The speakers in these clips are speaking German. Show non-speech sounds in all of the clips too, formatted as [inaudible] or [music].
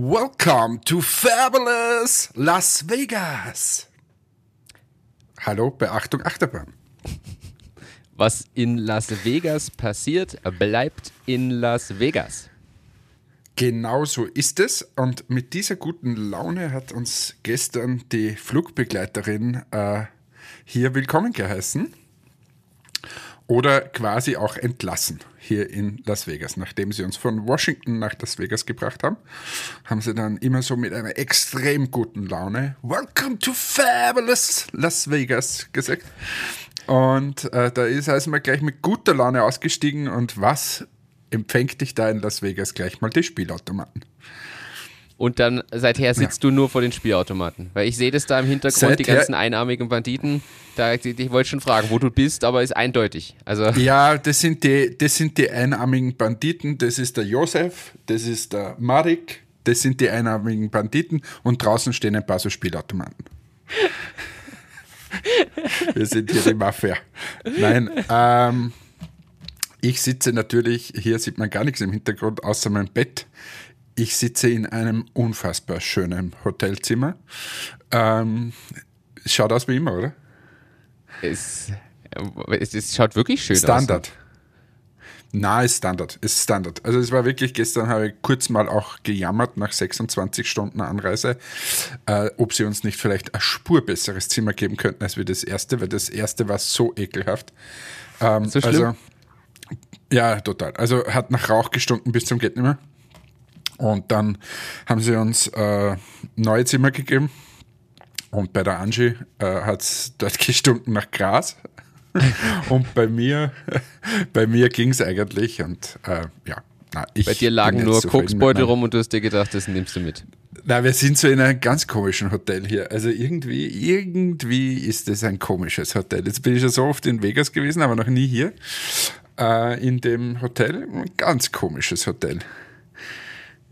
Welcome to Fabulous Las Vegas. Hallo, Beachtung Achterbahn. Was in Las Vegas passiert, bleibt in Las Vegas. Genau so ist es. Und mit dieser guten Laune hat uns gestern die Flugbegleiterin äh, hier willkommen geheißen oder quasi auch entlassen hier in Las Vegas. Nachdem sie uns von Washington nach Las Vegas gebracht haben, haben sie dann immer so mit einer extrem guten Laune Welcome to Fabulous Las Vegas gesagt. Und äh, da ist also mal gleich mit guter Laune ausgestiegen und was empfängt dich da in Las Vegas gleich mal die Spielautomaten? Und dann seither sitzt ja. du nur vor den Spielautomaten. Weil ich sehe das da im Hintergrund, seither, die ganzen einarmigen Banditen. Da, die, ich wollte schon fragen, wo du bist, aber ist eindeutig. Also [laughs] ja, das sind, die, das sind die einarmigen Banditen. Das ist der Josef, das ist der Marek, das sind die einarmigen Banditen und draußen stehen ein paar so Spielautomaten. [laughs] Wir sind hier die Mafia. Nein, ähm, ich sitze natürlich, hier sieht man gar nichts im Hintergrund außer mein Bett. Ich sitze in einem unfassbar schönen Hotelzimmer. Ähm, schaut aus wie immer, oder? Es, es, es schaut wirklich schön Standard. aus. Standard. Na, ist Standard, ist Standard. Also es war wirklich, gestern habe ich kurz mal auch gejammert nach 26 Stunden Anreise, äh, ob sie uns nicht vielleicht ein spur besseres Zimmer geben könnten als wir das erste, weil das erste war so ekelhaft. Ähm, so schlimm? Also, ja, total. Also hat nach Rauch gestunken bis zum geht nicht mehr. Und dann haben sie uns äh, neue Zimmer gegeben. Und bei der Angie äh, hat es dort [laughs] gestunken nach Gras. [laughs] und bei mir, [laughs] bei mir ging es eigentlich. Und äh, ja, na, bei dir lagen nur Koksbeutel rum und du hast dir gedacht, das nimmst du mit. Na, wir sind so in einem ganz komischen Hotel hier. Also irgendwie, irgendwie ist es ein komisches Hotel. Jetzt bin ich ja so oft in Vegas gewesen, aber noch nie hier äh, in dem Hotel. Ein ganz komisches Hotel.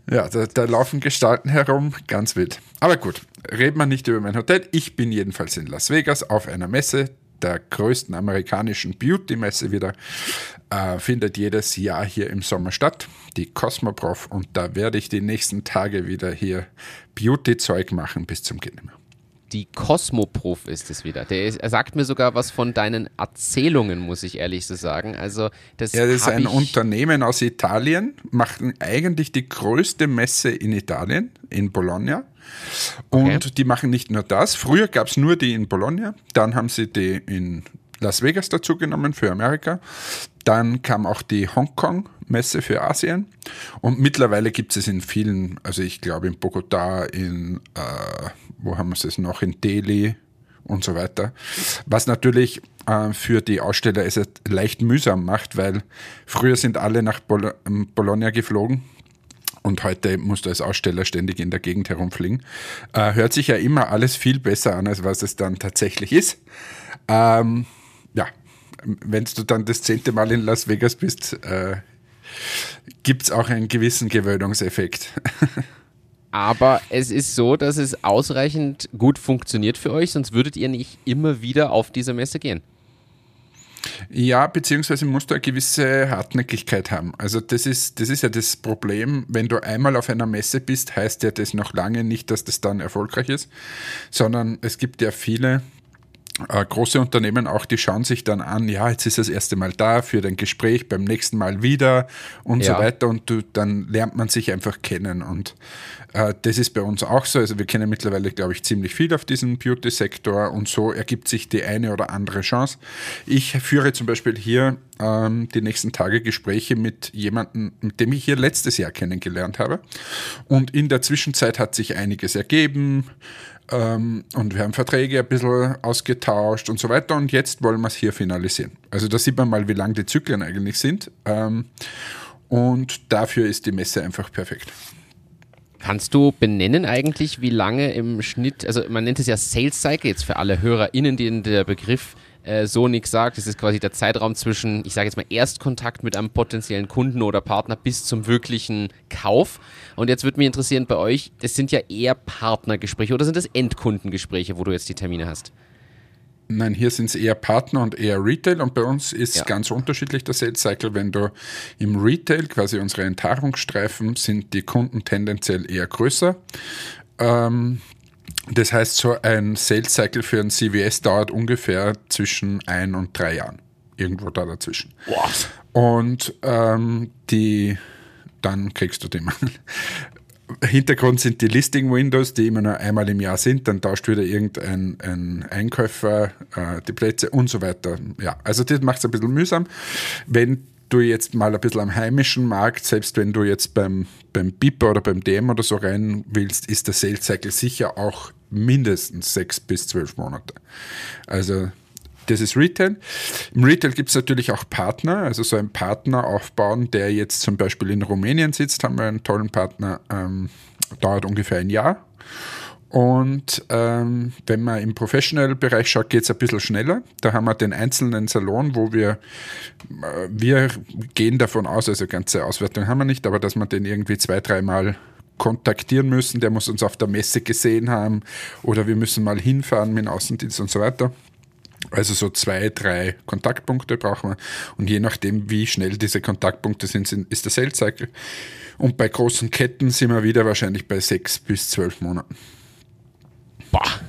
Ja, da, da, laufen Gestalten herum, ganz wild. Aber gut, reden wir nicht über mein Hotel. Ich bin jedenfalls in Las Vegas auf einer Messe, der größten amerikanischen Beauty-Messe wieder. Äh, findet jedes Jahr hier im Sommer statt, die Cosmoprof. Und da werde ich die nächsten Tage wieder hier Beauty-Zeug machen bis zum Genehmer die Kosmoprof ist es wieder. Der ist, er sagt mir sogar was von deinen Erzählungen, muss ich ehrlich so sagen. Also das, ja, das ist ein Unternehmen aus Italien, machen eigentlich die größte Messe in Italien, in Bologna. Und okay. die machen nicht nur das. Früher gab es nur die in Bologna, dann haben sie die in Las Vegas dazu genommen für Amerika. Dann kam auch die Hongkong-Messe für Asien. Und mittlerweile gibt es in vielen, also ich glaube in Bogota, in, äh, wo haben wir es noch, in Delhi und so weiter. Was natürlich äh, für die Aussteller es leicht mühsam macht, weil früher sind alle nach Bol ähm, Bologna geflogen. Und heute musst du als Aussteller ständig in der Gegend herumfliegen. Äh, hört sich ja immer alles viel besser an, als was es dann tatsächlich ist. Ähm, wenn du dann das zehnte Mal in Las Vegas bist, äh, gibt es auch einen gewissen Gewöhnungseffekt. [laughs] Aber es ist so, dass es ausreichend gut funktioniert für euch, sonst würdet ihr nicht immer wieder auf diese Messe gehen. Ja, beziehungsweise musst du eine gewisse Hartnäckigkeit haben. Also das ist, das ist ja das Problem, wenn du einmal auf einer Messe bist, heißt ja das noch lange nicht, dass das dann erfolgreich ist, sondern es gibt ja viele, äh, große Unternehmen auch, die schauen sich dann an, ja, jetzt ist das erste Mal da für dein Gespräch, beim nächsten Mal wieder und ja. so weiter und du, dann lernt man sich einfach kennen und äh, das ist bei uns auch so. Also wir kennen mittlerweile, glaube ich, ziemlich viel auf diesem Beauty-Sektor und so ergibt sich die eine oder andere Chance. Ich führe zum Beispiel hier ähm, die nächsten Tage Gespräche mit jemandem, mit dem ich hier letztes Jahr kennengelernt habe und in der Zwischenzeit hat sich einiges ergeben. Ähm, und wir haben Verträge ein bisschen ausgetauscht und so weiter. Und jetzt wollen wir es hier finalisieren. Also da sieht man mal, wie lang die Zyklen eigentlich sind. Ähm, und dafür ist die Messe einfach perfekt. Kannst du benennen eigentlich, wie lange im Schnitt, also man nennt es ja Sales Cycle jetzt für alle HörerInnen, denen der Begriff äh, so nichts sagt. Das ist quasi der Zeitraum zwischen, ich sage jetzt mal, Erstkontakt mit einem potenziellen Kunden oder Partner bis zum wirklichen Kauf. Und jetzt würde mich interessieren bei euch, das sind ja eher Partnergespräche oder sind das Endkundengespräche, wo du jetzt die Termine hast? Nein, hier sind es eher Partner und eher Retail und bei uns ist Ja. ganz unterschiedlich der Sales Cycle. Wenn du im Retail, quasi unsere Enthaarungsstreifen, sind die Kunden tendenziell eher größer. Ähm, das heißt, so ein Sales Cycle für ein CVS dauert ungefähr zwischen ein und drei Jahren. Irgendwo da dazwischen. Boah. Und ähm, die, dann kriegst du die mal. [laughs] Hintergrund sind die Listing Windows, die immer nur einmal im Jahr sind. Dann tauscht wieder irgendein ein Einkäufer äh, die Plätze und so weiter. Ja, also das macht es ein bisschen mühsam. Wenn du jetzt mal ein bisschen am heimischen Markt, selbst wenn du jetzt beim, beim Beeper oder beim DM oder so rein willst, ist der Sales Cycle sicher auch mindestens sechs bis zwölf Monate. Also das ist Retail. Im Retail gibt es natürlich auch Partner, also so einen Partner aufbauen, der jetzt zum Beispiel in Rumänien sitzt, haben wir einen tollen Partner, ähm, dauert ungefähr ein Jahr. Und ähm, wenn man im Professional-Bereich schaut, geht es ein bisschen schneller. Da haben wir den einzelnen Salon, wo wir, äh, wir gehen davon aus, also ganze Auswertung haben wir nicht, aber dass wir den irgendwie zwei, dreimal kontaktieren müssen, der muss uns auf der Messe gesehen haben oder wir müssen mal hinfahren mit dem Außendienst und so weiter. Also so zwei, drei Kontaktpunkte brauchen wir. Und je nachdem, wie schnell diese Kontaktpunkte sind, ist der Sales Cycle. Und bei großen Ketten sind wir wieder wahrscheinlich bei sechs bis zwölf Monaten. Boah.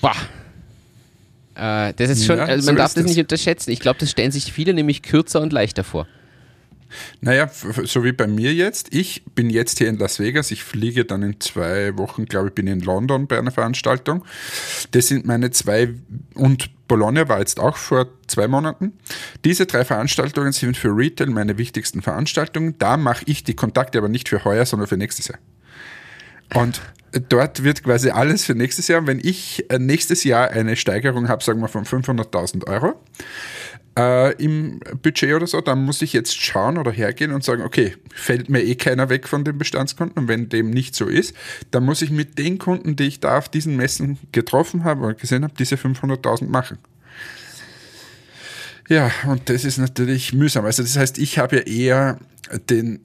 Boah. Äh, das ist schon, Ja, also so man darf ist das es. nicht unterschätzen. Ich glaube, das stellen sich viele nämlich kürzer und leichter vor. Naja, so wie bei mir jetzt. Ich bin jetzt hier in Las Vegas. Ich fliege dann in zwei Wochen, glaube ich, bin in London bei einer Veranstaltung. Das sind meine zwei, und Bologna war jetzt auch vor zwei Monaten. Diese drei Veranstaltungen sind für Retail meine wichtigsten Veranstaltungen. Da mache ich die Kontakte aber nicht für heuer, sondern für nächstes Jahr. Und dort wird quasi alles für nächstes Jahr. Wenn ich äh, nächstes Jahr eine Steigerung habe, sagen wir von 500.000 Euro äh, im Budget oder so, dann muss ich jetzt schauen oder hergehen und sagen, okay, fällt mir eh keiner weg von den Bestandskunden und wenn dem nicht so ist, dann muss ich mit den Kunden, die ich da auf diesen Messen getroffen habe oder gesehen habe, diese 500.000 machen. Ja, und das ist natürlich mühsam. Also das heißt, ich habe ja eher den,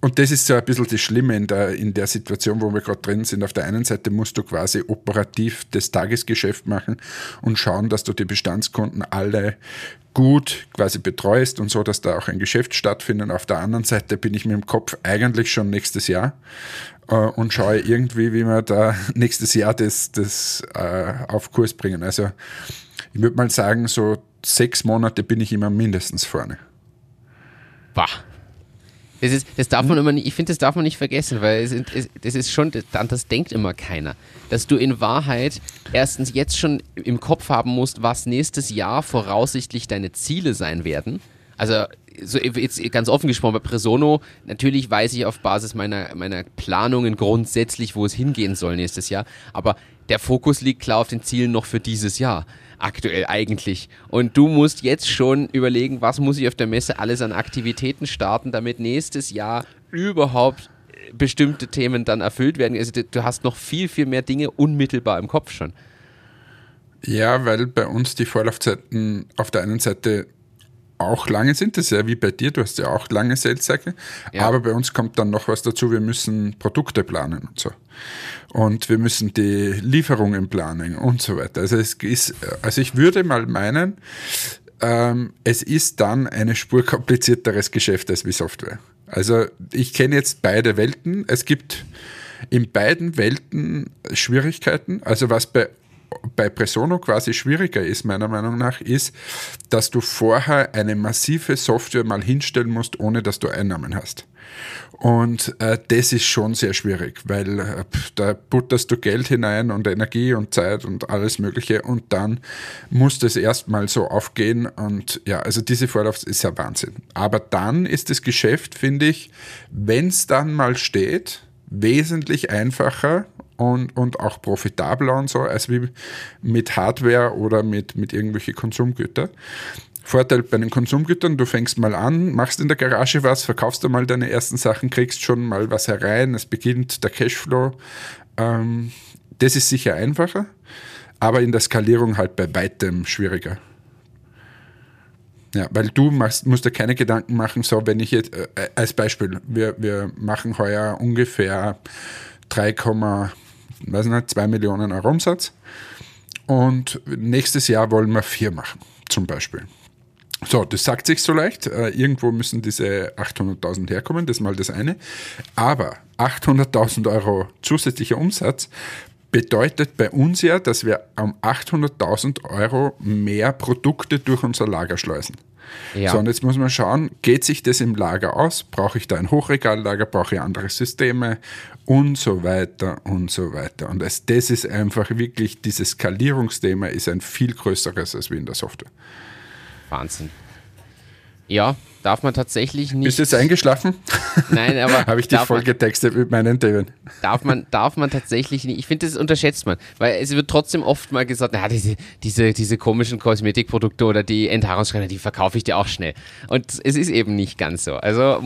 und das ist so ein bisschen das Schlimme in der, in der Situation, wo wir gerade drin sind. Auf der einen Seite musst du quasi operativ das Tagesgeschäft machen und schauen, dass du die Bestandskunden alle gut quasi betreust und so, dass da auch ein Geschäft stattfindet. Auf der anderen Seite bin ich mit dem Kopf eigentlich schon nächstes Jahr äh, und schaue irgendwie, wie wir da [laughs] nächstes Jahr das, das äh, auf Kurs bringen. Also ich würde mal sagen, so sechs Monate bin ich immer mindestens vorne. Bah. Das, ist, das darf man immer nicht, ich finde, das darf man nicht vergessen, weil es, es, das ist schon, das, das denkt immer keiner. Dass du in Wahrheit erstens jetzt schon im Kopf haben musst, was nächstes Jahr voraussichtlich deine Ziele sein werden. Also, so jetzt ganz offen gesprochen, bei Presono, natürlich weiß ich auf Basis meiner, meiner Planungen grundsätzlich, wo es hingehen soll nächstes Jahr, aber der Fokus liegt klar auf den Zielen noch für dieses Jahr aktuell eigentlich. Und du musst jetzt schon überlegen, was muss ich auf der Messe alles an Aktivitäten starten, damit nächstes Jahr überhaupt äh, bestimmte Themen dann erfüllt werden. Also du- du hast noch viel, viel mehr Dinge unmittelbar im Kopf schon. Ja, weil bei uns die Vorlaufzeiten auf der einen Seite auch lange sind. Das ist ja wie bei dir, du hast ja auch lange Sales Cycle. Ja. Aber bei uns kommt dann noch was dazu, wir müssen Produkte planen und so. Und wir müssen die Lieferungen planen und so weiter. Also es ist, also ich würde mal meinen, ähm, es ist dann eine Spur komplizierteres Geschäft als wie Software. Also ich kenne jetzt beide Welten. Es gibt in beiden Welten Schwierigkeiten. Also was bei bei Presono quasi schwieriger ist, meiner Meinung nach, ist, dass du vorher eine massive Software mal hinstellen musst, ohne dass du Einnahmen hast. Und äh, das ist schon sehr schwierig, weil äh, da butterst du Geld hinein und Energie und Zeit und alles Mögliche und dann muss das erstmal so aufgehen und ja, also diese Vorlauf ist ja Wahnsinn. Aber dann ist das Geschäft, finde ich, wenn es dann mal steht, wesentlich einfacher und, und auch profitabler und so, als wie mit Hardware oder mit, mit irgendwelche Konsumgüter. Vorteil bei den Konsumgütern, du fängst mal an, machst in der Garage was, verkaufst du mal deine ersten Sachen, kriegst schon mal was herein, es beginnt der Cashflow. Ähm, das ist sicher einfacher, aber in der Skalierung halt bei weitem schwieriger. Ja, weil du machst, musst dir keine Gedanken machen, so wenn ich jetzt, äh, als Beispiel, wir, wir machen heuer ungefähr 3, weiß nicht, 2 Millionen Euro Umsatz. und nächstes Jahr wollen wir vier machen, zum Beispiel. So, das sagt sich so leicht. Äh, irgendwo müssen diese 800.000 herkommen, das ist mal das eine. Aber 800.000 Euro zusätzlicher Umsatz bedeutet bei uns ja, dass wir um 800.000 Euro mehr Produkte durch unser Lager schleusen. Ja. So, und jetzt muss man schauen, geht sich das im Lager aus? Brauche ich da ein Hochregallager? Brauche ich andere Systeme? Und so weiter und so weiter. Und das, das ist einfach wirklich, dieses Skalierungsthema ist ein viel größeres als wie in der Software. Wahnsinn. Ja, darf man tatsächlich nicht. Bist du jetzt eingeschlafen? Nein, aber. [laughs] Habe ich dich voll getextet mit meinen Themen. Darf man, darf man tatsächlich nicht. Ich finde, das unterschätzt man. Weil es wird trotzdem oft mal gesagt, na, diese, diese, diese komischen Kosmetikprodukte oder die Enthaarungsschreiner, die verkaufe ich dir auch schnell. Und es ist eben nicht ganz so. Also.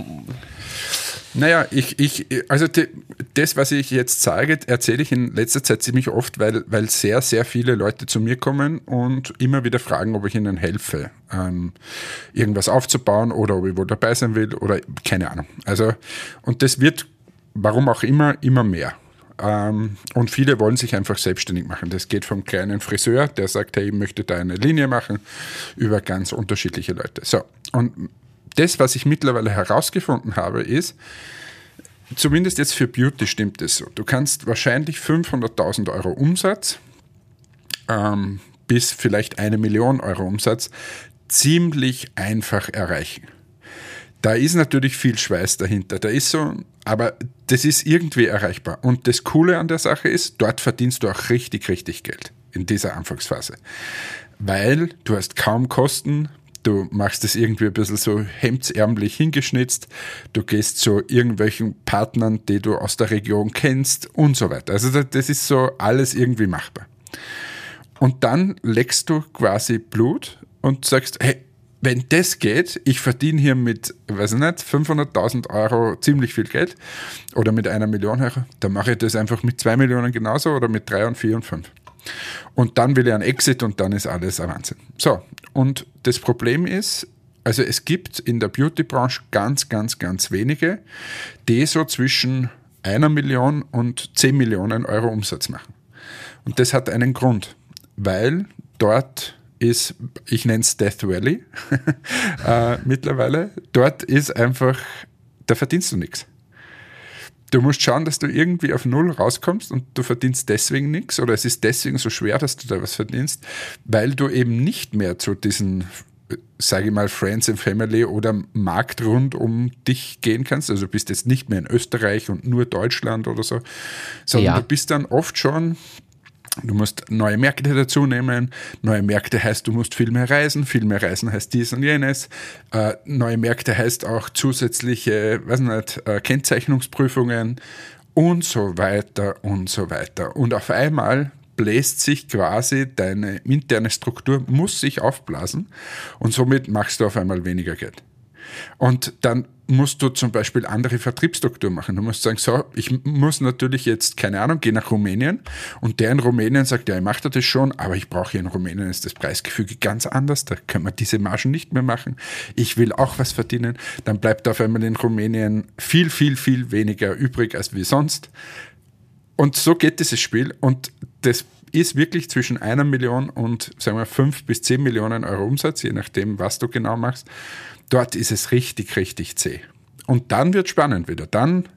Naja, ich, ich, also die, das, was ich jetzt sage, erzähle ich in letzter Zeit ziemlich oft, weil, weil sehr, sehr viele Leute zu mir kommen und immer wieder fragen, ob ich ihnen helfe, ähm, irgendwas aufzubauen oder ob ich wohl dabei sein will oder keine Ahnung. Also, und das wird, warum auch immer, immer mehr. Ähm, und viele wollen sich einfach selbstständig machen. Das geht vom kleinen Friseur, der sagt, hey, ich möchte da eine Linie machen, über ganz unterschiedliche Leute. So, und das, was ich mittlerweile herausgefunden habe, ist, zumindest jetzt für Beauty stimmt es so. Du kannst wahrscheinlich 500.000 Euro Umsatz ähm, bis vielleicht eine Million Euro Umsatz ziemlich einfach erreichen. Da ist natürlich viel Schweiß dahinter. Da ist so, aber das ist irgendwie erreichbar. Und das Coole an der Sache ist, dort verdienst du auch richtig, richtig Geld in dieser Anfangsphase. Weil du hast kaum Kosten, du machst es irgendwie ein bisschen so hemdsärmlich hingeschnitzt, du gehst zu irgendwelchen Partnern, die du aus der Region kennst und so weiter. Also das ist so alles irgendwie machbar. Und dann leckst du quasi Blut und sagst, hey, wenn das geht, ich verdiene hier mit, weiß ich nicht, 500.000 Euro ziemlich viel Geld oder mit einer Million Euro, dann mache ich das einfach mit zwei Millionen genauso oder mit drei und vier und fünf. Und dann will ich einen Exit und dann ist alles ein Wahnsinn. So, und das Problem ist, also es gibt in der Beauty-Branche ganz, ganz, ganz wenige, die so zwischen einer Million und zehn Millionen Euro Umsatz machen. Und das hat einen Grund, weil dort ist, ich nenne es Death Valley [laughs] äh, mittlerweile, dort ist einfach, da verdienst du nichts. Du musst schauen, dass du irgendwie auf Null rauskommst und du verdienst deswegen nichts oder es ist deswegen so schwer, dass du da was verdienst, weil du eben nicht mehr zu diesen, sage ich mal, Friends and Family oder Markt rund um dich gehen kannst. Also du bist jetzt nicht mehr in Österreich und nur Deutschland oder so, sondern ja. du bist dann oft schon Du musst neue Märkte dazu nehmen. Neue Märkte heißt, du musst viel mehr reisen. Viel mehr reisen heißt dies und jenes. Äh, neue Märkte heißt auch zusätzliche, weiß nicht, äh, Kennzeichnungsprüfungen und so weiter und so weiter. Und auf einmal bläst sich quasi deine interne Struktur, muss sich aufblasen und somit machst du auf einmal weniger Geld. Und dann musst du zum Beispiel andere Vertriebsstruktur machen. Du musst sagen, so, ich muss natürlich jetzt, keine Ahnung, gehen nach Rumänien und der in Rumänien sagt, ja, ich mache das schon, aber ich brauche hier in Rumänien ist das Preisgefüge ganz anders, da können wir diese Margen nicht mehr machen. Ich will auch was verdienen. Dann bleibt auf einmal in Rumänien viel, viel, viel weniger übrig als wie sonst. Und so geht dieses Spiel und das ist wirklich zwischen einer Million und sagen wir fünf bis zehn Millionen Euro Umsatz, je nachdem, was du genau machst. Dort ist es richtig, richtig zäh. Und dann wird spannend wieder. Dann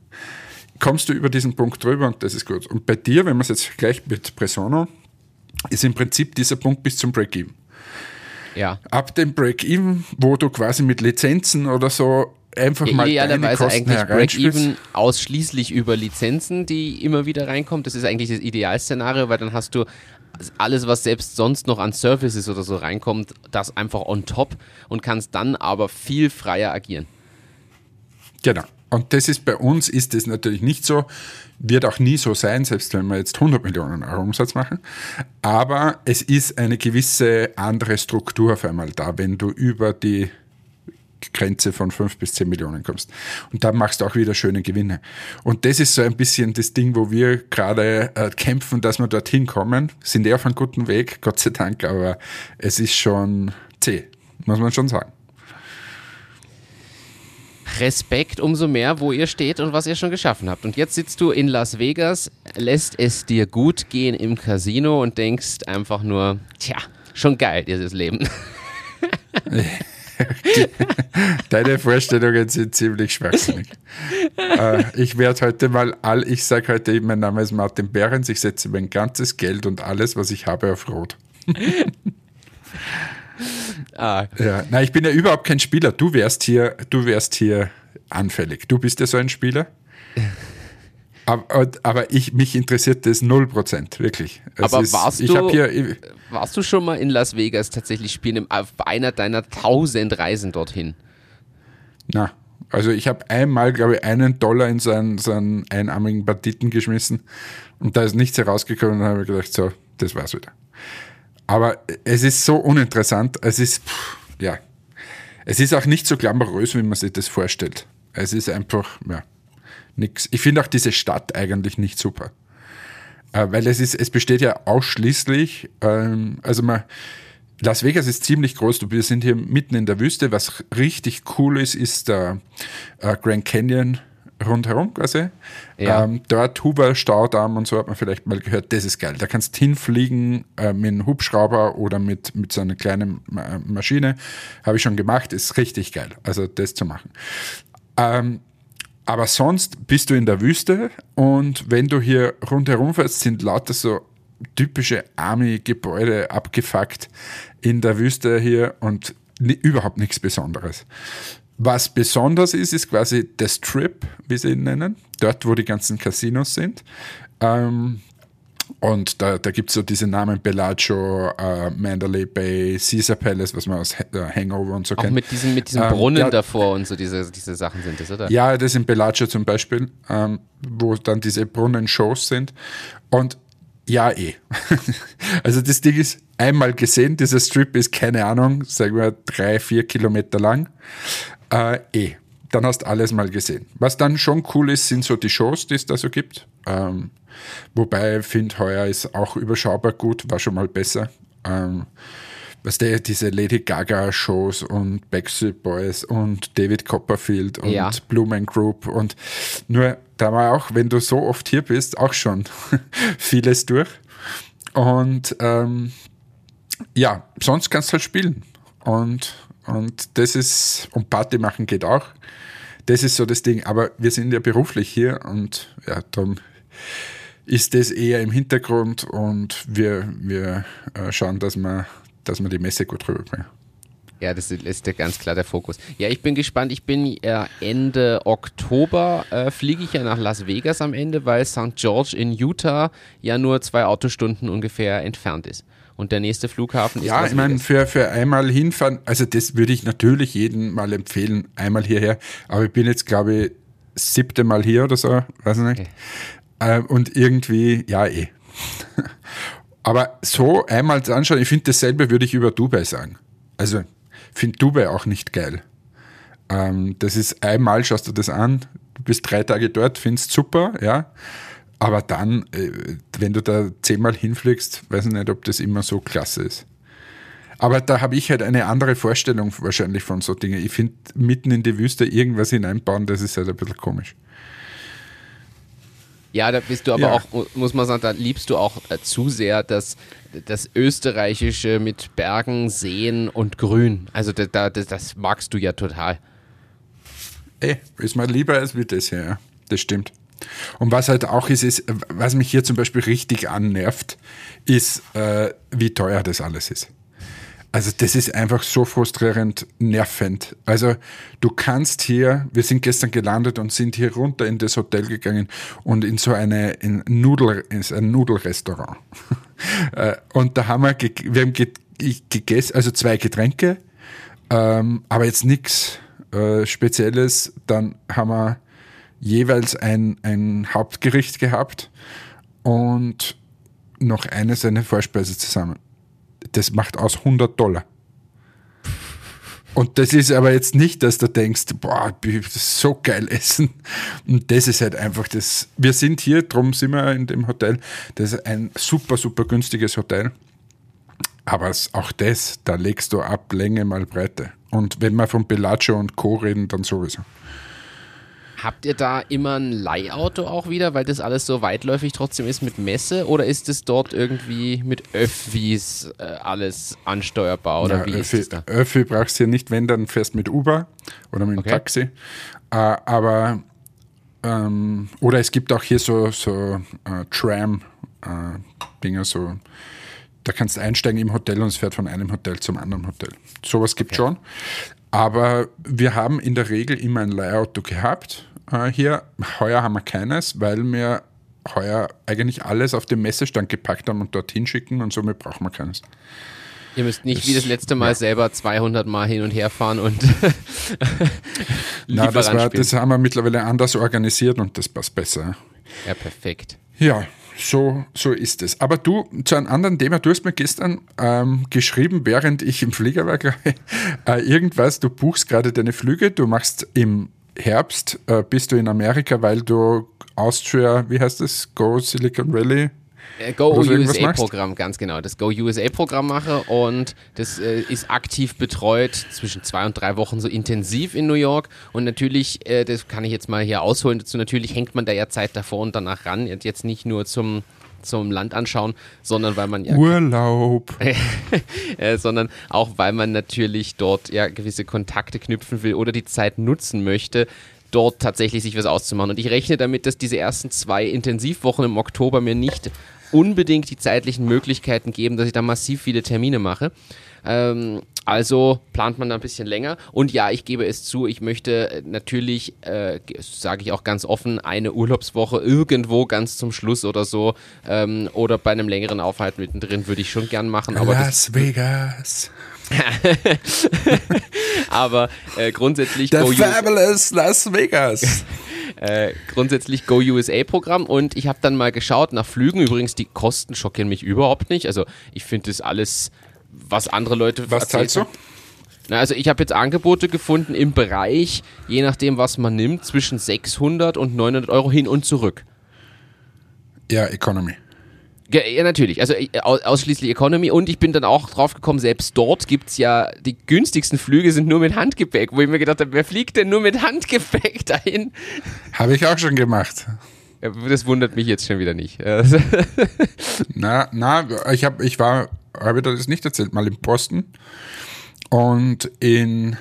kommst du über diesen Punkt drüber und das ist gut. Und bei dir, wenn man es jetzt gleich mit Presono, ist im Prinzip dieser Punkt bis zum Break-Even. Ja. Ab dem Break-Even, wo du quasi mit Lizenzen oder so einfach mal Idealerweise eigentlich Break-Even ausschließlich über Lizenzen, die immer wieder reinkommen. Das ist eigentlich das Idealszenario, weil dann hast du alles, was selbst sonst noch an Services oder so reinkommt, das einfach on top und kannst dann aber viel freier agieren. Genau. Und das ist bei uns ist das natürlich nicht so, wird auch nie so sein, selbst wenn wir jetzt 100 Millionen Euro Umsatz machen. Aber es ist eine gewisse andere Struktur auf einmal da, wenn du über die Grenze von 5 bis 10 Millionen kommst. Und dann machst du auch wieder schöne Gewinne. Und das ist so ein bisschen das Ding, wo wir gerade äh, kämpfen, dass wir dorthin kommen. Sind eher auf einem guten Weg, Gott sei Dank, aber es ist schon zäh, muss man schon sagen. Respekt umso mehr, wo ihr steht und was ihr schon geschaffen habt. Und jetzt sitzt du in Las Vegas, lässt es dir gut gehen im Casino und denkst einfach nur, tja, schon geil, dieses Leben. [laughs] Deine Vorstellungen sind ziemlich schwachsinnig. äh, ich werde heute mal all, ich sage heute, mein Name ist Martin Behrens, ich setze mein ganzes Geld und alles, was ich habe, auf Rot. [laughs] ah. ja, nein, ich bin ja überhaupt kein Spieler. Du wärst hier, du wärst hier anfällig. Du bist ja so ein Spieler. Aber, aber ich, mich interessiert das 0%, wirklich. Es aber ist, warst, du, hier, warst du schon mal in Las Vegas tatsächlich spielen, auf einer deiner tausend Reisen dorthin? Na, also ich habe einmal, glaube ich, einen Dollar in so einen, einarmigen Banditen geschmissen und da ist nichts herausgekommen und dann habe ich gedacht, so, das war's wieder. Aber es ist so uninteressant, es ist, pff, ja, es ist auch nicht so glamourös, wie man sich das vorstellt. Es ist einfach, ja nix. Ich finde auch diese Stadt eigentlich nicht super. Äh, weil es ist, es besteht ja ausschließlich, ähm, also man, Las Vegas ist ziemlich groß. Wir sind hier mitten in der Wüste. Was richtig cool ist, ist der äh, Grand Canyon rundherum quasi. Ja. Ähm, dort Huber Staudamm und so hat man vielleicht mal gehört. Das ist geil. Da kannst du hinfliegen äh, mit einem Hubschrauber oder mit, mit so einer kleinen äh, Maschine. Habe ich schon gemacht. Ist richtig geil. Also das zu machen. Ähm, aber sonst bist du in der Wüste und wenn du hier rundherum fährst, sind lauter so typische Army-Gebäude abgefuckt in der Wüste hier und überhaupt nichts Besonderes. Was besonders ist, ist quasi der Strip, wie sie ihn nennen, dort, wo die ganzen Casinos sind. Ähm, und da, da gibt es so diese Namen Bellagio, äh, Mandalay Bay, Caesar Palace, was man aus äh, Hangover und so Auch kennt. mit diesem, mit diesem ähm, Brunnen ja, davor und so diese, diese Sachen sind das, oder? Ja, das in Bellagio zum Beispiel, ähm, wo dann diese Brunnenshows sind. Und ja, eh. [laughs] also das Ding ist einmal gesehen, dieser Strip ist, keine Ahnung, sagen wir drei, vier Kilometer lang. Äh, eh. Dann hast du alles mal gesehen. Was dann schon cool ist, sind so die Shows, die es da so gibt. Ähm, Wobei ich finde, heuer ist auch überschaubar gut, war schon mal besser. Ähm, was der, diese Lady Gaga Shows und Backstreet Boys und David Copperfield und ja. Blumen Group und nur da war auch, wenn du so oft hier bist, auch schon [laughs] vieles durch. Und ähm, ja, sonst kannst du halt spielen. Und, und das ist, und Party machen geht auch. Das ist so das Ding. Aber wir sind ja beruflich hier und ja, darum ist das eher im Hintergrund und wir, wir äh, schauen, dass wir, dass wir die Messe gut rüberbringen. Ja, das ist ja ganz klar der Fokus. Ja, ich bin gespannt. Ich bin äh, Ende Oktober äh, fliege ich ja nach Las Vegas am Ende, weil St. George in Utah ja nur zwei Autostunden ungefähr entfernt ist. Und der nächste Flughafen ist. Ja, Las ich meine, für, für einmal hinfahren, also das würde ich natürlich jedem mal empfehlen, einmal hierher. Aber ich bin jetzt, glaube ich, siebte Mal hier oder so, weiß ich nicht. Okay. Äh, und irgendwie, ja, eh. [laughs] Aber so einmal anschauen, ich finde dasselbe würde ich über Dubai sagen. Also, finde Dubai auch nicht geil. Ähm, das ist einmal, schaust du das an, du bist drei Tage dort, findest super, ja. Aber dann, äh, wenn du da zehnmal hinfliegst, weiß ich nicht, ob das immer so klasse ist. Aber da habe ich halt eine andere Vorstellung wahrscheinlich von so Dingen. Ich finde, mitten in die Wüste irgendwas hineinbauen, das ist halt ein bisschen komisch. Ja, da bist du aber ja. auch, muss man sagen, da liebst du auch äh, zu sehr das, das Österreichische mit Bergen, Seen und Grün. Also da, da, das, das magst du ja total. Ey, ist mal lieber als wie das hier, ja. Das stimmt. Und was halt auch ist, ist, was mich hier zum Beispiel richtig annervt, ist, äh, wie teuer das alles ist. Also das ist einfach so frustrierend nervend. Also du kannst hier, wir sind gestern gelandet und sind hier runter in das Hotel gegangen und in so eine in Nudel, in ein Nudelrestaurant. [laughs] Äh, und da haben wir, wir haben gegessen, also zwei Getränke, ähm, aber jetzt nichts äh, Spezielles. Dann haben wir jeweils ein, ein Hauptgericht gehabt und noch eine seine Vorspeise zusammen das macht aus 100 Dollar. Und das ist aber jetzt nicht, dass du denkst, boah, das so geil essen. Und das ist halt einfach das. Wir sind hier, drum sind wir in dem Hotel. Das ist ein super, super günstiges Hotel. Aber auch das, da legst du ab Länge mal Breite. Und wenn wir von Bellagio und Co. reden, dann sowieso. Habt ihr da immer ein Leihauto auch wieder, weil das alles so weitläufig trotzdem ist mit Messe? Oder ist es dort irgendwie mit Öffis äh, alles ansteuerbar? Oder ja, wie Öffi, ist das da? Öffi brauchst du hier nicht, wenn, dann fährst mit Uber oder mit dem Okay. Taxi. Äh, aber, ähm, oder es gibt auch hier so, so äh, Tram-Dinger, so, da kannst du einsteigen im Hotel und es fährt von einem Hotel zum anderen Hotel. Sowas gibt schon. Aber wir haben in der Regel immer ein Leihauto gehabt äh, hier. Heuer haben wir keines, weil wir heuer eigentlich alles auf den Messestand gepackt haben und dorthin schicken und somit brauchen wir keines. Ihr müsst nicht wie das letzte Mal selber 200 Mal hin und her fahren und [laughs] Na, das, war, das haben wir mittlerweile anders organisiert und das passt besser. Ja, perfekt. Ja, so, so ist es. Aber du, zu einem anderen Thema, du hast mir gestern ähm, geschrieben, während ich im Flieger war, [laughs] äh, irgendwas, du buchst gerade deine Flüge, du machst im Herbst, äh, bist du in Amerika, weil du Austria, wie heißt das, Go Silicon Valley? Äh, Go USA? Programm, ganz genau. Das Go USA Programm mache und das äh, ist aktiv betreut zwischen zwei und drei Wochen so intensiv in New York. Und natürlich, äh, das kann ich jetzt mal hier ausholen dazu, natürlich hängt man da ja Zeit davor und danach ran. Und Jetzt nicht nur zum, zum Land anschauen, sondern weil man ja Urlaub. [laughs] äh, sondern auch weil man natürlich dort ja gewisse Kontakte knüpfen will oder die Zeit nutzen möchte, dort tatsächlich sich was auszumachen. Und ich rechne damit, dass diese ersten zwei Intensivwochen im Oktober mir nicht unbedingt die zeitlichen Möglichkeiten geben, dass ich da massiv viele Termine mache. Ähm, also plant man da ein bisschen länger. Und ja, ich gebe es zu, ich möchte äh, natürlich, äh, sage ich auch ganz offen, eine Urlaubswoche irgendwo ganz zum Schluss oder so ähm, oder bei einem längeren Aufhalt mittendrin würde ich schon gern machen. Las Vegas. [laughs] Aber äh, grundsätzlich US, Fabulous Las Vegas. [laughs] äh, grundsätzlich Go USA Programm und ich habe dann mal geschaut nach Flügen. Übrigens, die Kosten schockieren mich überhaupt nicht. Also ich finde das alles, was andere Leute Was zahlst du? Na, also ich habe jetzt Angebote gefunden im Bereich, je nachdem was man nimmt, zwischen 600 und 900 Euro hin und zurück. Ja, Economy. Ge- Ja, natürlich. Also äh, au- ausschließlich Economy. Und ich bin dann auch drauf gekommen, selbst dort gibt es ja, die günstigsten Flüge sind nur mit Handgepäck, wo ich mir gedacht habe, wer fliegt denn nur mit Handgepäck [laughs] dahin? Habe ich auch schon gemacht. Ja, Das wundert mich jetzt schon wieder nicht. [laughs] Na, na, ich habe, ich war, habe ich das nicht erzählt, mal in Boston und in,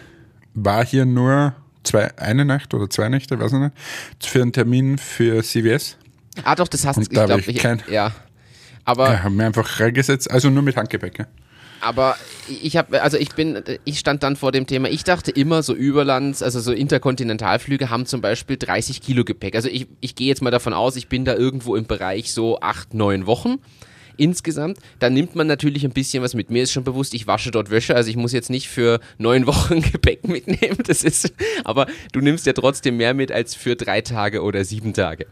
war hier nur zwei, eine Nacht oder zwei Nächte, weiß ich nicht, für einen Termin für CVS. ah, doch, das hast du, da ich hab glaube, ich ich, kein- ja. Aber, Ja, haben wir einfach reingesetzt, also nur mit Handgepäck. Ja. aber ich habe, also ich bin, ich stand dann vor dem Thema, ich dachte immer, so Überlands, also so Interkontinentalflüge haben zum Beispiel 30 Kilo Gepäck. Also ich, ich gehe jetzt mal davon aus, ich bin da irgendwo im Bereich so acht, neun Wochen. Insgesamt, da nimmt man natürlich ein bisschen was mit. Mir ist schon bewusst, ich wasche dort Wäsche, also ich muss jetzt nicht für neun [laughs] Wochen Gepäck mitnehmen. Das ist, aber du nimmst ja trotzdem mehr mit als für drei Tage oder sieben Tage.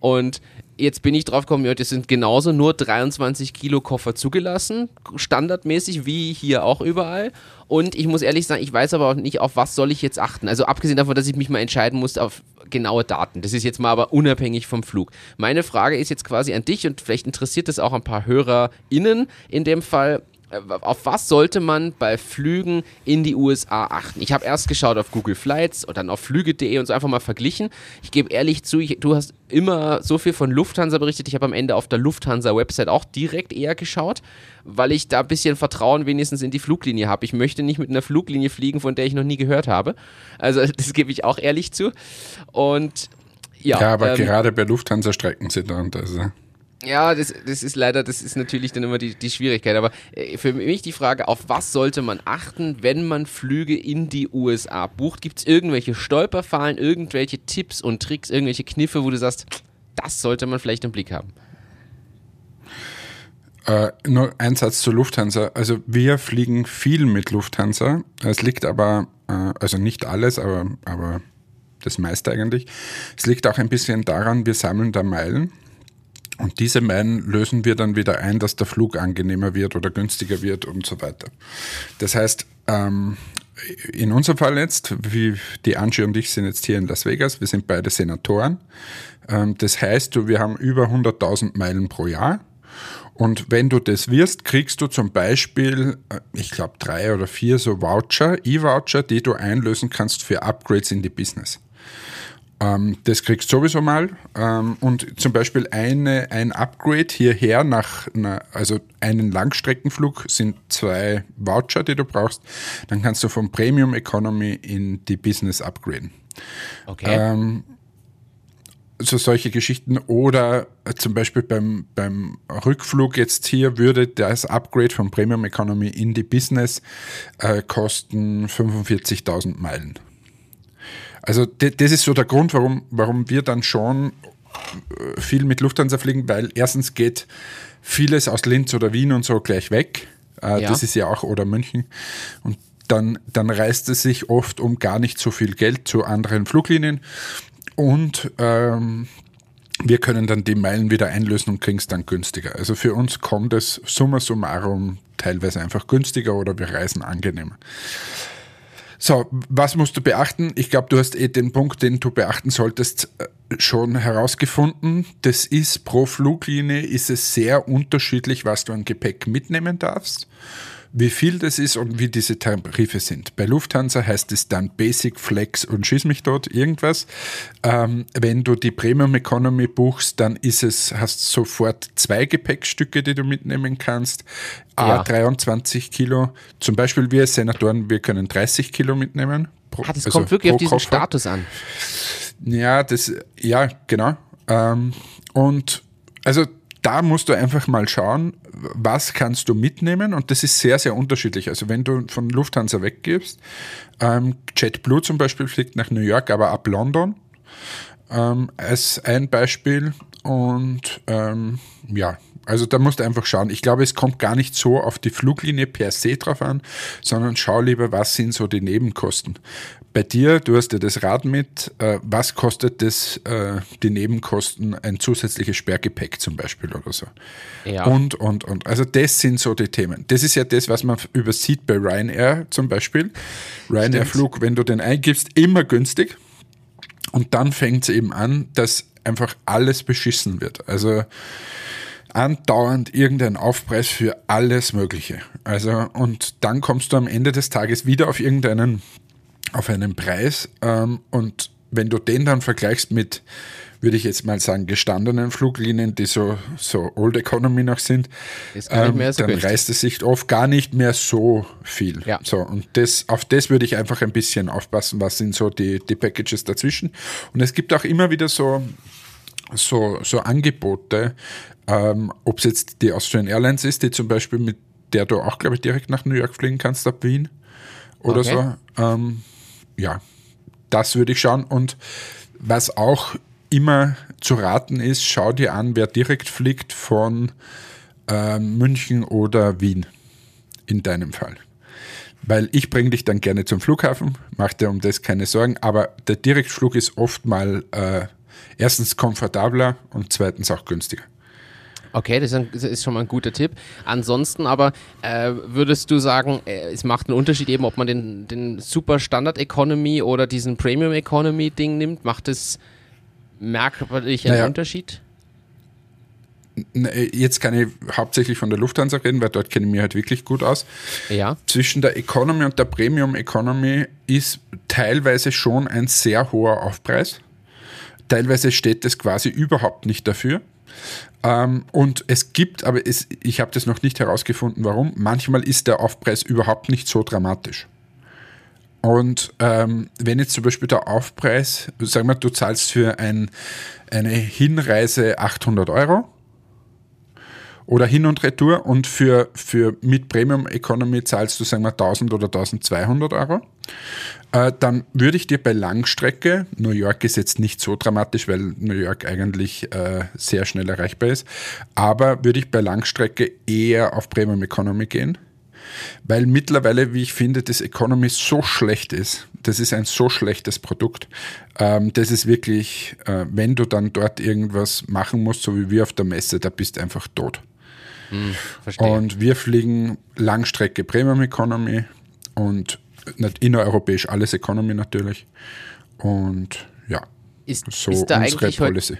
Und jetzt bin ich drauf gekommen, ja, das sind genauso nur 23 Kilo Koffer zugelassen, standardmäßig wie hier auch überall. Und ich muss ehrlich sagen, ich weiß aber auch nicht, auf was soll ich jetzt achten. Also abgesehen davon, dass ich mich mal entscheiden muss auf genaue Daten. Das ist jetzt mal aber unabhängig vom Flug. Meine Frage ist jetzt quasi an dich und vielleicht interessiert das auch ein paar HörerInnen in dem Fall. Äh, Auf was sollte man bei Flügen in die USA achten? Ich habe erst geschaut auf Google Flights und dann auf flüge.de und so einfach mal verglichen. Ich gebe ehrlich zu, ich, du hast immer so viel von Lufthansa berichtet. Ich habe am Ende auf der Lufthansa-Website auch direkt eher geschaut, weil ich da ein bisschen Vertrauen wenigstens in die Fluglinie habe. Ich möchte nicht mit einer Fluglinie fliegen, von der ich noch nie gehört habe. Also [laughs] das gebe ich auch ehrlich zu. Und ja, Ja, aber ähm, gerade bei Lufthansa-Strecken sind und also. Ja, das, das ist leider, das ist natürlich dann immer die, die Schwierigkeit. Aber äh, für mich die Frage, auf was sollte man achten, wenn man Flüge in die USA bucht? Gibt es irgendwelche Stolperfallen, irgendwelche Tipps und Tricks, irgendwelche Kniffe, wo du sagst, das sollte man vielleicht im Blick haben? Äh, nur ein Satz zu Lufthansa. Also wir fliegen viel mit Lufthansa. Es liegt aber, äh, also nicht alles, aber, aber das meiste eigentlich. Es liegt auch ein bisschen daran, wir sammeln da Meilen. Und diese Meilen lösen wir dann wieder ein, dass der Flug angenehmer wird oder günstiger wird und so weiter. Das heißt, ähm, in unserem Fall jetzt, wie die Angie und ich sind jetzt hier in Las Vegas, wir sind beide Senatoren. Ähm, das heißt, wir haben über 100.000 Meilen pro Jahr. Und wenn du das wirst, kriegst du zum Beispiel, äh, ich glaube, drei oder vier so Voucher, E-Voucher, die du einlösen kannst für Upgrades in die Business. Ähm, das kriegst du sowieso mal. Ähm, und zum Beispiel eine, ein Upgrade hierher nach, einer, also einen Langstreckenflug sind zwei Voucher, die du brauchst. Dann kannst du vom Premium Economy in die Business upgraden. Okay. Ähm, so solche Geschichten oder zum Beispiel beim, beim Rückflug jetzt hier würde das Upgrade vom Premium Economy in die Business äh, kosten 45.000 Meilen. Also das ist so der Grund, warum, warum wir dann schon äh, viel mit Lufthansa fliegen, weil erstens geht vieles aus Linz oder Wien und so gleich weg. Äh, ja. Das ist ja auch oder München. Und dann, dann reist es sich oft um gar nicht so viel Geld zu anderen Fluglinien. Und ähm, wir können dann die Meilen wieder einlösen und kriegen es dann günstiger. Also für uns kommt es summa summarum teilweise einfach günstiger oder wir reisen angenehmer. So, was musst du beachten? Ich glaube, du hast eh den Punkt, den du beachten solltest, äh, schon herausgefunden. Das ist pro Fluglinie ist es sehr unterschiedlich, was du an Gepäck mitnehmen darfst wie viel das ist und wie diese Tarife sind. Bei Lufthansa heißt es dann Basic, Flex und Schieß mich dort irgendwas. Ähm, wenn du die Premium Economy buchst, dann ist es, hast sofort zwei Gepäckstücke, die du mitnehmen kannst. A, 23 Kilo. Zum Beispiel wir Senatoren, wir können 30 Kilo mitnehmen. Pro, ah, das also kommt wirklich auf diesen Koffer. Status an. Ja, das, ja, genau. Ähm, und also da musst du einfach mal schauen, was kannst du mitnehmen? Und das ist sehr, sehr unterschiedlich. Also wenn du von Lufthansa weggibst, ähm, JetBlue zum Beispiel fliegt nach New York, aber ab London. Ähm, als ein Beispiel. Und ähm, ja, also da musst du einfach schauen. Ich glaube, es kommt gar nicht so auf die Fluglinie per se drauf an, sondern schau lieber, was sind so die Nebenkosten. Bei dir, du hast ja das Rad mit, äh, was kostet das, äh, die Nebenkosten, ein zusätzliches Sperrgepäck zum Beispiel oder so. Ja. Und, und, und. Also das sind so die Themen. Das ist ja das, was man übersieht bei Ryanair zum Beispiel. Ryanair-Flug, wenn du den eingibst, immer günstig. Und dann fängt es eben an, dass einfach alles beschissen wird. Also andauernd irgendein Aufpreis für alles Mögliche. Also, und dann kommst du am Ende des Tages wieder auf irgendeinen, auf einen Preis. Ähm, und wenn du den dann vergleichst mit, würde ich jetzt mal sagen, gestandenen Fluglinien, die so, so Old Economy noch sind, ähm, so dann günstig. reißt es sich oft gar nicht mehr so viel. Ja. So, und das, auf das würde ich einfach ein bisschen aufpassen, was sind so die, die Packages dazwischen. Und es gibt auch immer wieder so, so, so Angebote, ähm, Ob es jetzt die Austrian Airlines ist, die zum Beispiel mit der du auch, glaube ich, direkt nach New York fliegen kannst, ab Wien oder okay. so. Ähm, ja, das würde ich schauen. Und was auch immer zu raten ist, schau dir an, wer direkt fliegt von äh, München oder Wien in deinem Fall. Weil ich bringe dich dann gerne zum Flughafen, mach dir um das keine Sorgen, aber der Direktflug ist oft mal äh, erstens komfortabler und zweitens auch günstiger. Okay, das ist schon mal ein guter Tipp. Ansonsten aber äh, würdest du sagen, äh, es macht einen Unterschied eben, ob man den, den Super Standard Economy oder diesen Premium Economy Ding nimmt? Macht es merklich einen naja. Unterschied? Äh, jetzt kann ich hauptsächlich von der Lufthansa reden, weil dort kenne ich mich halt wirklich gut aus. Ja. Zwischen der Economy und der Premium Economy ist teilweise schon ein sehr hoher Aufpreis. Teilweise steht es quasi überhaupt nicht dafür. Ähm, und es gibt, aber es, ich habe das noch nicht herausgefunden, warum. Manchmal ist der Aufpreis überhaupt nicht so dramatisch. Und ähm, wenn jetzt zum Beispiel der Aufpreis, sagen wir, du zahlst für ein, eine Hinreise 800 Euro oder Hin- und Retour und für, für mit Premium Economy zahlst du, sagen wir, 1000 oder 1200 Euro, äh, dann würde ich dir bei Langstrecke, New York ist jetzt nicht so dramatisch, weil New York eigentlich äh, sehr schnell erreichbar ist, aber würde ich bei Langstrecke eher auf Premium Economy gehen, weil mittlerweile, wie ich finde, das Economy so schlecht ist. Das ist ein so schlechtes Produkt. Ähm, das ist wirklich, äh, wenn du dann dort irgendwas machen musst, so wie wir auf der Messe, da bist du einfach tot. Hm, und wir fliegen Langstrecke Premium Economy und innereuropäisch alles Economy natürlich. Und ja, ist, so ist da eigentlich Policy.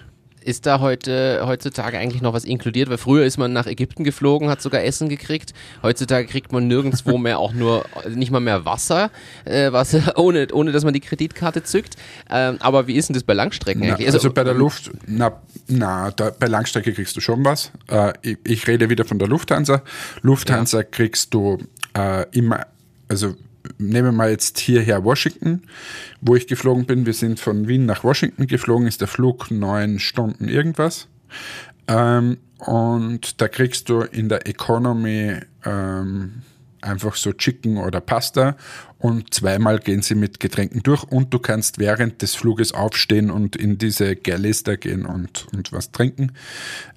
Ist da heute heutzutage eigentlich noch was inkludiert? Weil früher ist man nach Ägypten geflogen, hat sogar Essen gekriegt. Heutzutage kriegt man nirgendwo [laughs] mehr auch nur nicht mal mehr Wasser, äh, Wasser [laughs] ohne, ohne dass man die Kreditkarte zückt. Ähm, aber wie ist denn das bei Langstrecken Na, eigentlich? also, bei der Luft, na, na da, bei Langstrecke kriegst du schon was. Äh, ich, ich, rede wieder von der Lufthansa. Lufthansa ja. kriegst du äh, immer, also nehmen wir mal jetzt hierher Washington, wo ich geflogen bin. Wir sind von Wien nach Washington geflogen, ist der Flug neun Stunden irgendwas. Ähm, und da kriegst du in der Economy ähm, einfach so Chicken oder Pasta und zweimal gehen sie mit Getränken durch und du kannst während des Fluges aufstehen und in diese Galleys da gehen und, und was trinken.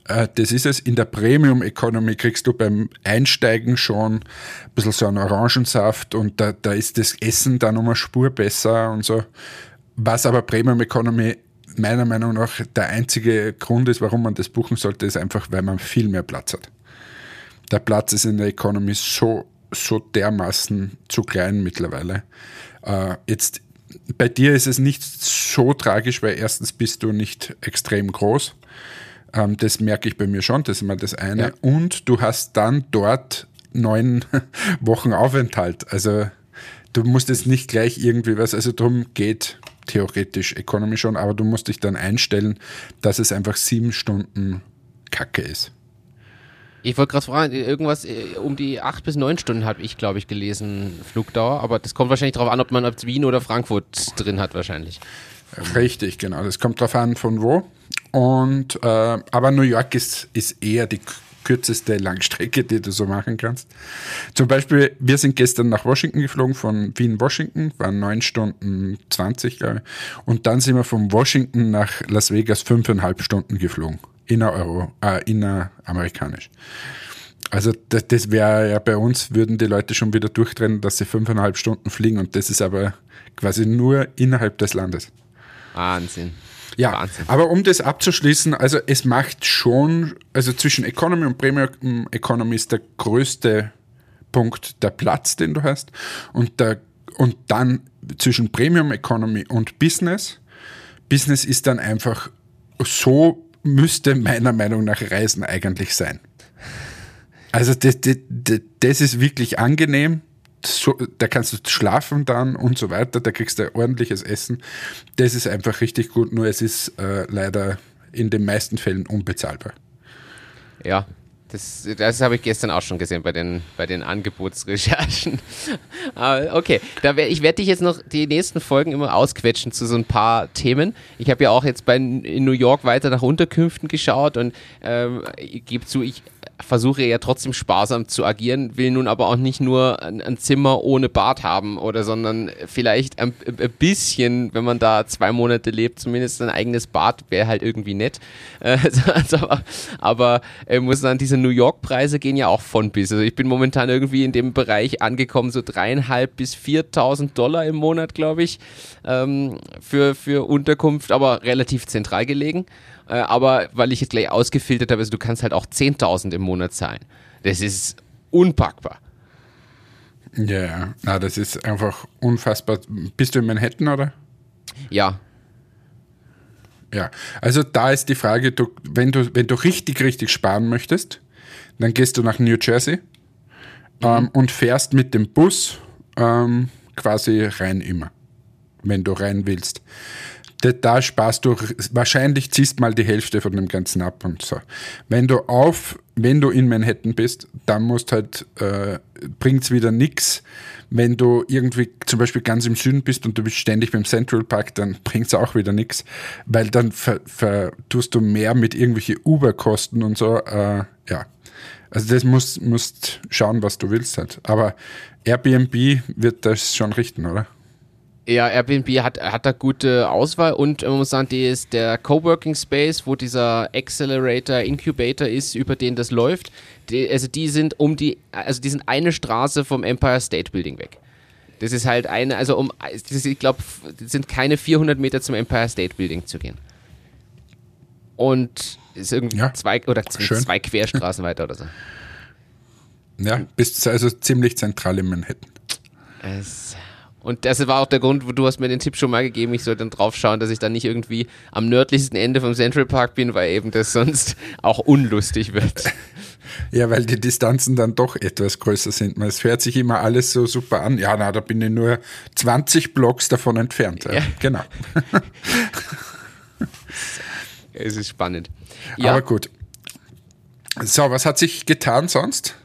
Äh, das ist es. In der Premium Economy kriegst du beim Einsteigen schon ein bisschen so einen Orangensaft und da, da ist das Essen dann um eine Spur besser und so. Was aber Premium Economy meiner Meinung nach der einzige Grund ist, warum man das buchen sollte, ist einfach, weil man viel mehr Platz hat. Der Platz ist in der Economy so so dermaßen zu klein mittlerweile. Äh, jetzt bei dir ist es nicht so tragisch, weil erstens bist du nicht extrem groß. Ähm, das merke ich bei mir schon, das ist mal das eine. Ja. Und du hast dann dort neun [laughs] Wochen Aufenthalt. Also du musst jetzt nicht gleich irgendwie was, also darum geht theoretisch Economy schon, aber du musst dich dann einstellen, dass es einfach sieben Stunden Kacke ist. Ich wollte gerade fragen, irgendwas äh, um die acht bis neun Stunden habe ich, glaube ich, gelesen, Flugdauer. Aber das kommt wahrscheinlich darauf an, ob man ob Wien oder Frankfurt drin hat, wahrscheinlich. Richtig, genau. Das kommt darauf an, von wo. Und äh, aber New York ist, ist eher die kürzeste Langstrecke, die du so machen kannst. Zum Beispiel, wir sind gestern nach Washington geflogen, von Wien, Washington, waren neun Stunden 20, glaube ich. Und dann sind wir von Washington nach Las Vegas fünfeinhalb Stunden geflogen inner-Euro, äh, inneramerikanisch. Also das, das wäre ja bei uns, würden die Leute schon wieder durchtrennen, dass sie fünfeinhalb Stunden fliegen und das ist aber quasi nur innerhalb des Landes. Wahnsinn. Ja, Wahnsinn. aber um das abzuschließen, also es macht schon, also zwischen Economy und Premium Economy ist der größte Punkt der Platz, den du hast und, der, und dann zwischen Premium Economy und Business. Business ist dann einfach so müsste meiner Meinung nach Reisen eigentlich sein. Also das, das, das ist wirklich angenehm. So, da kannst du schlafen dann und so weiter, da kriegst du ordentliches Essen. Das ist einfach richtig gut, nur es ist äh, leider in den meisten Fällen unbezahlbar. Ja, das, das habe ich gestern auch schon gesehen bei den, bei den Angebotsrecherchen. Aber [laughs] okay, da wär, ich werde dich jetzt noch die nächsten Folgen immer ausquetschen zu so ein paar Themen. Ich habe ja auch jetzt bei, in New York weiter nach Unterkünften geschaut und ähm, ich gebe zu, ich versuche ja trotzdem sparsam zu agieren, will nun aber auch nicht nur ein, ein Zimmer ohne Bad haben oder sondern vielleicht ein, ein, bisschen, wenn man da zwei Monate lebt, zumindest ein eigenes Bad wäre halt irgendwie nett. [laughs] Äh, also, aber aber äh, muss sagen, diese New York-Preise gehen ja auch von bis. Also ich bin momentan irgendwie in dem Bereich angekommen, so dreieinhalb bis 4.000 Dollar im Monat, glaube ich, ähm, für, für Unterkunft, aber relativ zentral gelegen. Äh, aber weil ich jetzt gleich ausgefiltert habe, also du kannst halt auch 10.000 im Monat zahlen. Das ist unpackbar. Ja, yeah. das ist einfach unfassbar. Bist du in Manhattan, oder? Ja. Ja, also da ist die Frage, du, wenn, du, wenn du richtig, richtig sparen möchtest, dann gehst du nach New Jersey mhm. ähm, und fährst mit dem Bus ähm, quasi rein immer, wenn du rein willst da sparst du, wahrscheinlich ziehst mal die Hälfte von dem Ganzen ab und so. Wenn du auf, wenn du in Manhattan bist, dann musst halt, äh, bringt's wieder nix. Wenn du irgendwie zum Beispiel ganz im Süden bist und du bist ständig beim Central Park, dann bringt's auch wieder nix, weil dann ver, ver, tust du mehr mit irgendwelche Uber-Kosten und so, äh, ja. Also das musst, musst schauen, was du willst halt. Aber Airbnb wird das schon richten, oder? Ja, Airbnb hat, hat da gute Auswahl und man muss sagen, die ist der Coworking Space, wo dieser Accelerator, Incubator ist, über den das läuft. Die, also die sind um die, also die sind eine Straße vom Empire State Building weg. Das ist halt eine, also um, ist, ich glaube, sind keine 400 Meter zum Empire State Building zu gehen. Und ist irgendwie ja, zwei oder zwei Querstraßen weiter oder so. Ja, bist also ziemlich zentral in Manhattan. Es Und das war auch der Grund, wo du hast mir den Tipp schon mal gegeben, ich soll dann drauf schauen, dass ich dann nicht irgendwie am nördlichsten Ende vom Central Park bin, weil eben das sonst [laughs] auch unlustig wird. [laughs] Ja, weil die Distanzen dann doch etwas größer sind. Es hört sich immer alles so super an. Ja, na, da bin ich nur 20 Blocks davon entfernt. Ja. Genau. [laughs] Es ist spannend. Ja, Aber gut. So, was hat sich getan sonst?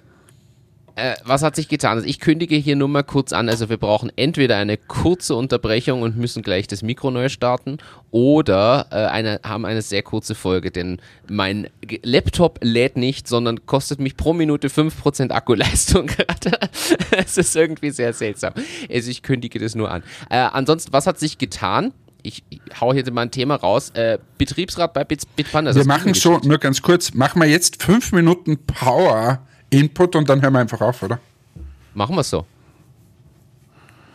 Äh, was hat sich getan? Also ich kündige hier nur mal kurz an. Also wir brauchen entweder eine kurze Unterbrechung und müssen gleich das Mikro neu starten oder äh, eine, haben eine sehr kurze Folge, denn mein Laptop lädt nicht, sondern kostet mich pro Minute 5% Akkuleistung [laughs] gerade. Es ist irgendwie sehr seltsam. Also ich kündige das nur an. Äh, ansonsten, was hat sich getan? Ich, hau hier mal ein Thema raus. Äh, Betriebsrat bei Bit, Bitpanda. Wir machen geschickt. nur ganz kurz, machen wir jetzt fünf Minuten Power-Input und dann hören wir einfach auf, oder? Machen wir so.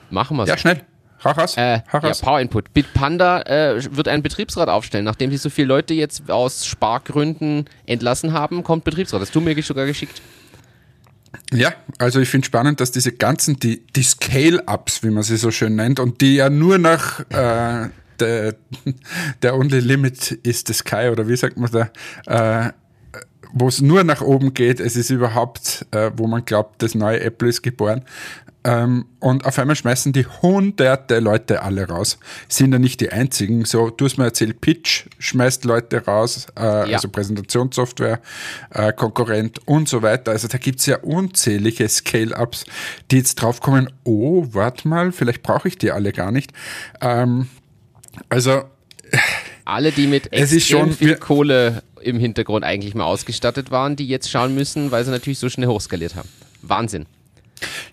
Machen wir so. Ja, schnell. Hau raus. Äh, Hau ja. Power Input. Bitpanda äh, wird einen Betriebsrat aufstellen. Nachdem sie so viele Leute jetzt aus Spargründen entlassen haben, kommt Betriebsrat. Das hast du mir sogar geschickt. Ja, also ich finde spannend, dass diese ganzen, die, die Scale-Ups, wie man sie so schön nennt, und die ja nur nach äh, der, [laughs] der Only Limit is the Sky, oder wie sagt man da, äh, wo es nur nach oben geht, es ist überhaupt, äh, wo man glaubt, das neue Apple ist geboren. Ähm, und auf einmal schmeißen die hunderte Leute alle raus. Sind ja nicht die einzigen. So, du hast mir erzählt, Pitch schmeißt Leute raus, äh, Ja. also Präsentationssoftware, äh, Konkurrent und so weiter. Also da gibt's ja unzählige Scale-Ups, die jetzt draufkommen, oh, warte mal, vielleicht brauche ich die alle gar nicht. Ähm, also Alle, die mit Es ist extrem schon- viel Kohle im Hintergrund eigentlich mal ausgestattet waren, die jetzt schauen müssen, weil sie natürlich so schnell hochskaliert haben. Wahnsinn.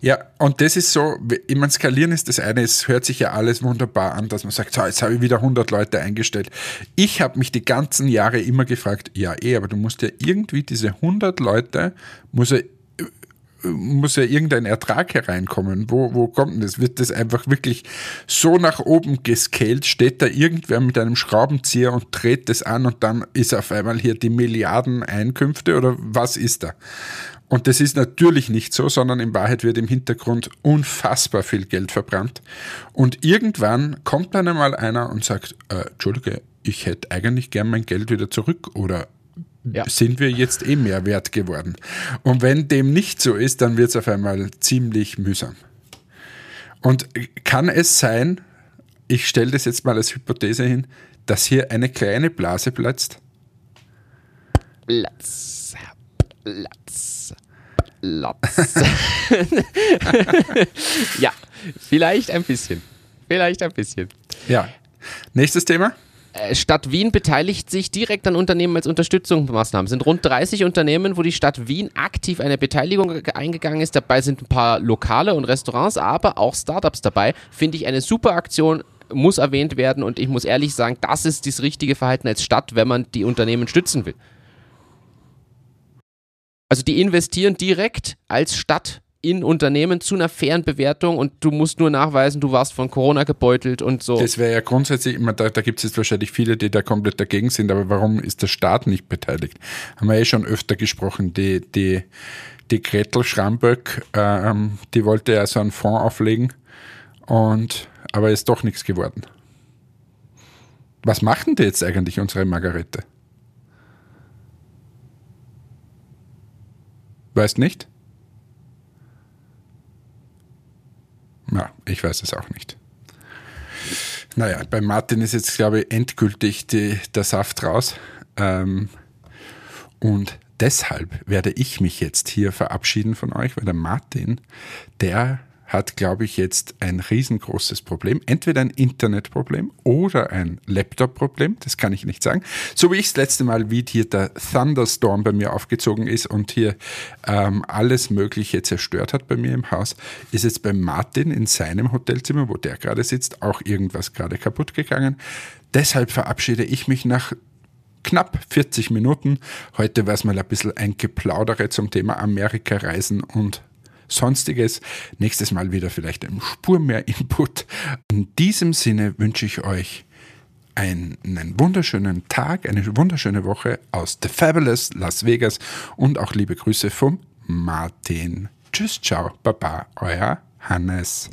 Ja, und das ist so, ich meine, skalieren ist das eine, es hört sich ja alles wunderbar an, dass man sagt, so, jetzt habe ich wieder 100 Leute eingestellt. Ich habe mich die ganzen Jahre immer gefragt, ja eh, aber du musst ja irgendwie diese 100 Leute, muss ja, muss ja irgendein Ertrag hereinkommen. Wo, wo kommt denn das? Wird das einfach wirklich so nach oben gescaled? Steht da irgendwer mit einem Schraubenzieher und dreht das an und dann ist auf einmal hier die Milliarden Einkünfte oder was ist da? Und das ist natürlich nicht so, sondern in Wahrheit wird im Hintergrund unfassbar viel Geld verbrannt. Und irgendwann kommt dann einmal einer und sagt, äh, Entschuldige, ich hätte eigentlich gern mein Geld wieder zurück oder Ja. sind wir jetzt eh mehr wert geworden. Und wenn dem nicht so ist, dann wird es auf einmal ziemlich mühsam. Und kann es sein, ich stelle das jetzt mal als Hypothese hin, dass hier eine kleine Blase platzt? Platz. Platz. Platz. [laughs] ja, vielleicht ein bisschen. Vielleicht ein bisschen. Ja. Nächstes Thema? Äh, Stadt Wien beteiligt sich direkt an Unternehmen als Unterstützungsmaßnahmen. Es sind rund 30 Unternehmen, wo die Stadt Wien aktiv eine Beteiligung ge- eingegangen ist. Dabei sind ein paar Lokale und Restaurants, aber auch Startups dabei. Finde ich eine super Aktion, muss erwähnt werden und ich muss ehrlich sagen, das ist das richtige Verhalten als Stadt, wenn man die Unternehmen stützen will. Also die investieren direkt als Stadt in Unternehmen zu einer fairen Bewertung und du musst nur nachweisen, du warst von Corona gebeutelt und so. Das wäre ja grundsätzlich, ich meine, da, da gibt es jetzt wahrscheinlich viele, die da komplett dagegen sind, aber warum ist der Staat nicht beteiligt? Haben wir eh schon öfter gesprochen. Die, die, die Gretel Schramböck, ähm, die wollte ja so einen Fonds auflegen, und, aber ist doch nichts geworden. Was machen die jetzt eigentlich, unsere Margarete? Weißt nicht? Ja, ich weiß es auch nicht. Naja, bei Martin ist jetzt, glaube ich, endgültig die, der Saft raus. Ähm, und deshalb werde ich mich jetzt hier verabschieden von euch, weil der Martin, der hat, glaube ich, jetzt ein riesengroßes Problem. Entweder ein Internetproblem oder ein Laptop-Problem, das kann ich nicht sagen. So wie ich das letzte Mal, wie hier der Thunderstorm bei mir aufgezogen ist und hier ähm, alles Mögliche zerstört hat bei mir im Haus, ist jetzt bei Martin in seinem Hotelzimmer, wo der gerade sitzt, auch irgendwas gerade kaputt gegangen. Deshalb verabschiede ich mich nach knapp 40 Minuten. Heute war es mal ein bisschen ein Geplaudere zum Thema Amerika-Reisen und Sonstiges. Nächstes Mal wieder vielleicht eine Spur mehr Input. In diesem Sinne wünsche ich euch einen wunderschönen Tag, eine wunderschöne Woche aus The Fabulous Las Vegas und auch liebe Grüße vom Martin. Tschüss, ciao, baba, euer Hannes.